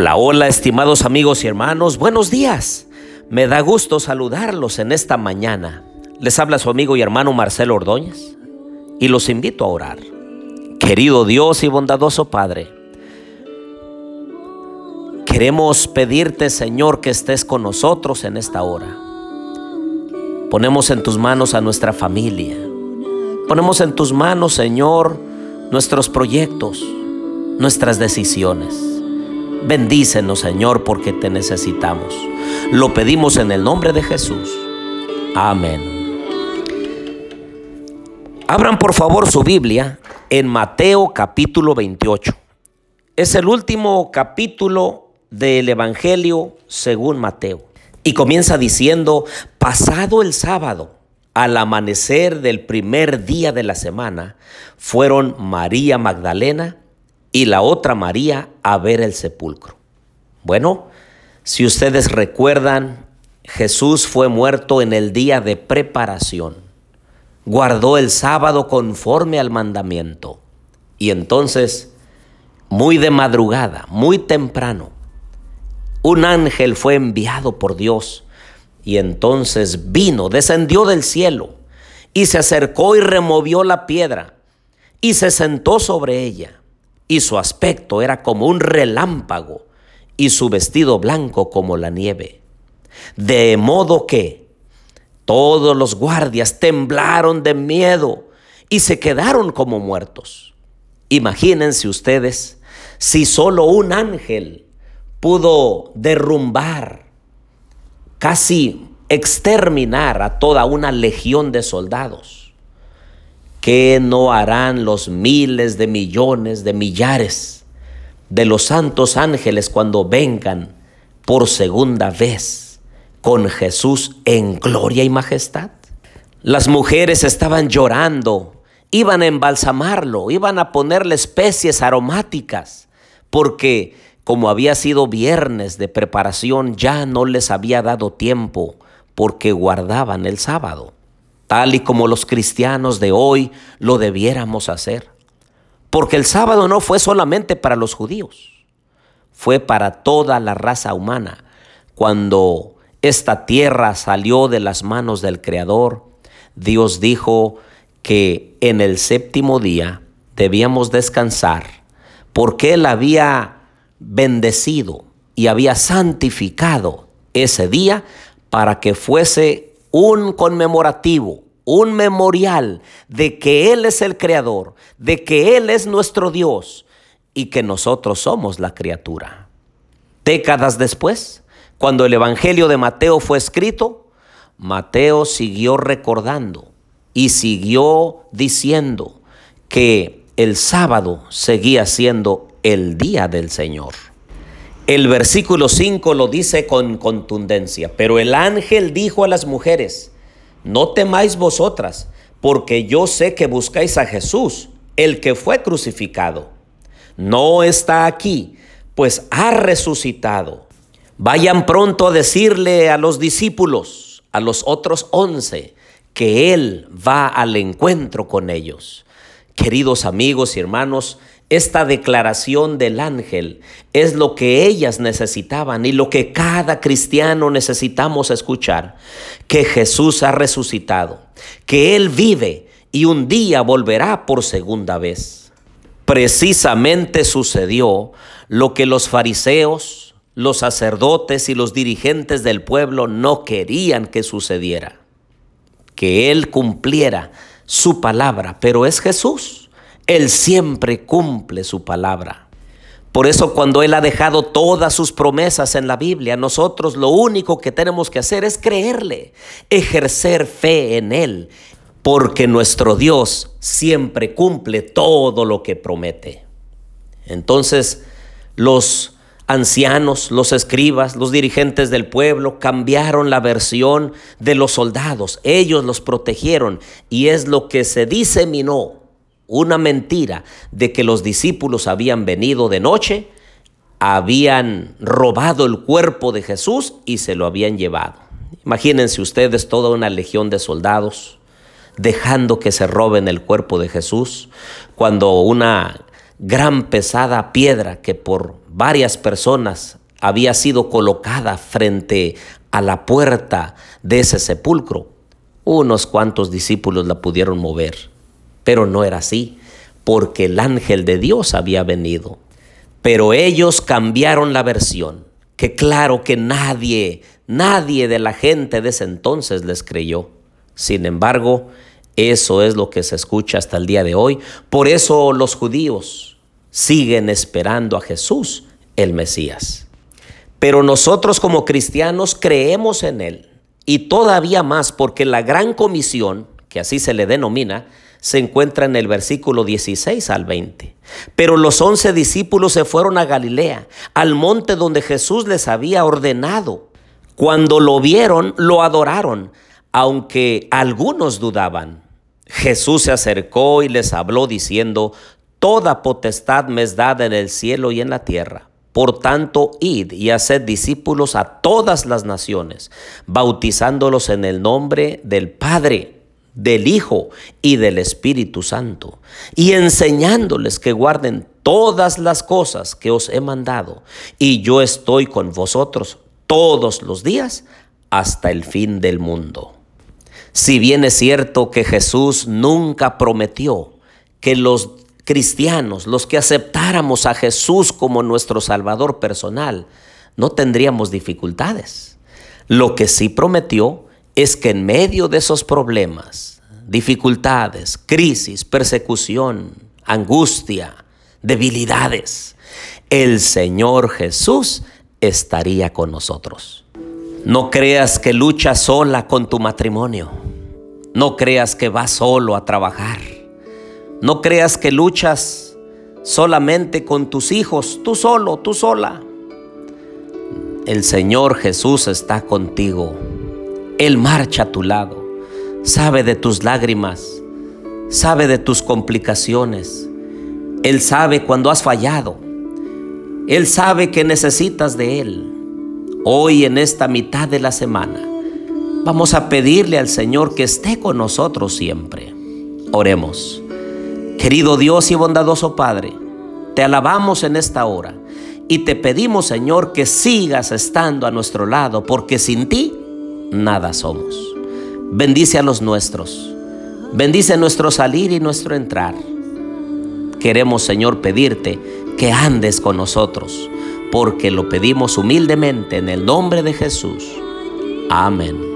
Hola, hola, estimados amigos y hermanos, buenos días. Me da gusto saludarlos en esta mañana. Les habla su amigo y hermano Marcelo Ordóñez y los invito a orar. Querido Dios y bondadoso Padre, queremos pedirte, Señor, que estés con nosotros en esta hora. Ponemos en tus manos a nuestra familia. Ponemos en tus manos, Señor, nuestros proyectos, nuestras decisiones. Bendícenos, Señor, porque te necesitamos. Lo pedimos en el nombre de Jesús. Amén. Abran por favor su Biblia en Mateo capítulo 28. Es el último capítulo del Evangelio según Mateo. Y comienza diciendo, pasado el sábado, al amanecer del primer día de la semana, fueron María Magdalena, y la otra María a ver el sepulcro. Bueno, si ustedes recuerdan, Jesús fue muerto en el día de preparación. Guardó el sábado conforme al mandamiento. Y entonces, muy de madrugada, muy temprano, un ángel fue enviado por Dios y entonces vino, descendió del cielo y se acercó y removió la piedra y se sentó sobre ella y su aspecto era como un relámpago y su vestido blanco como la nieve. De modo que todos los guardias temblaron de miedo y se quedaron como muertos. Imagínense ustedes si solo un ángel pudo derrumbar, casi exterminar a toda una legión de soldados. ¿Qué no harán los miles de millones de millares de los santos ángeles cuando vengan por segunda vez con Jesús en gloria y majestad? Las mujeres estaban llorando, iban a embalsamarlo, iban a ponerle especies aromáticas, porque como había sido viernes de preparación, ya no les había dado tiempo porque guardaban el sábado tal y como los cristianos de hoy lo debiéramos hacer. Porque el sábado no fue solamente para los judíos, fue para toda la raza humana. Cuando esta tierra salió de las manos del Creador, Dios dijo que en el séptimo día debíamos descansar, porque Él había bendecido y había santificado ese día para que fuese un conmemorativo, un memorial de que Él es el creador, de que Él es nuestro Dios y que nosotros somos la criatura. Décadas después, cuando el Evangelio de Mateo fue escrito, Mateo siguió recordando y siguió diciendo que el sábado seguía siendo el día del Señor. El versículo 5 lo dice con contundencia, pero el ángel dijo a las mujeres, no temáis vosotras, porque yo sé que buscáis a Jesús, el que fue crucificado. No está aquí, pues ha resucitado. Vayan pronto a decirle a los discípulos, a los otros once, que Él va al encuentro con ellos. Queridos amigos y hermanos, esta declaración del ángel es lo que ellas necesitaban y lo que cada cristiano necesitamos escuchar, que Jesús ha resucitado, que Él vive y un día volverá por segunda vez. Precisamente sucedió lo que los fariseos, los sacerdotes y los dirigentes del pueblo no querían que sucediera, que Él cumpliera su palabra, pero es Jesús. Él siempre cumple su palabra. Por eso cuando Él ha dejado todas sus promesas en la Biblia, nosotros lo único que tenemos que hacer es creerle, ejercer fe en Él, porque nuestro Dios siempre cumple todo lo que promete. Entonces, los ancianos, los escribas, los dirigentes del pueblo cambiaron la versión de los soldados. Ellos los protegieron y es lo que se diseminó una mentira de que los discípulos habían venido de noche, habían robado el cuerpo de Jesús y se lo habían llevado. Imagínense ustedes toda una legión de soldados dejando que se roben el cuerpo de Jesús, cuando una gran pesada piedra que por varias personas había sido colocada frente a la puerta de ese sepulcro. Unos cuantos discípulos la pudieron mover, pero no era así, porque el ángel de Dios había venido. Pero ellos cambiaron la versión, que claro que nadie, nadie de la gente de ese entonces les creyó. Sin embargo, eso es lo que se escucha hasta el día de hoy. Por eso los judíos siguen esperando a Jesús, el Mesías. Pero nosotros como cristianos creemos en Él y todavía más porque la gran comisión, que así se le denomina, se encuentra en el versículo 16 al 20. Pero los once discípulos se fueron a Galilea, al monte donde Jesús les había ordenado. Cuando lo vieron, lo adoraron, aunque algunos dudaban. Jesús se acercó y les habló diciendo, Toda potestad me es dada en el cielo y en la tierra. Por tanto, id y haced discípulos a todas las naciones, bautizándolos en el nombre del Padre, del Hijo y del Espíritu Santo, y enseñándoles que guarden todas las cosas que os he mandado, y yo estoy con vosotros todos los días hasta el fin del mundo. Si bien es cierto que Jesús nunca prometió que los cristianos, los que aceptáramos a Jesús como nuestro Salvador personal, no tendríamos dificultades. Lo que sí prometió es que en medio de esos problemas, dificultades, crisis, persecución, angustia, debilidades, el Señor Jesús estaría con nosotros. No creas que luchas sola con tu matrimonio. No creas que vas solo a trabajar. No creas que luchas solamente con tus hijos, tú solo, tú sola. El Señor Jesús está contigo. Él marcha a tu lado. Sabe de tus lágrimas. Sabe de tus complicaciones. Él sabe cuando has fallado. Él sabe que necesitas de Él. Hoy en esta mitad de la semana vamos a pedirle al Señor que esté con nosotros siempre. Oremos. Querido Dios y bondadoso Padre, te alabamos en esta hora y te pedimos, Señor, que sigas estando a nuestro lado, porque sin ti nada somos. Bendice a los nuestros, bendice nuestro salir y nuestro entrar. Queremos, Señor, pedirte que andes con nosotros, porque lo pedimos humildemente en el nombre de Jesús. Amén.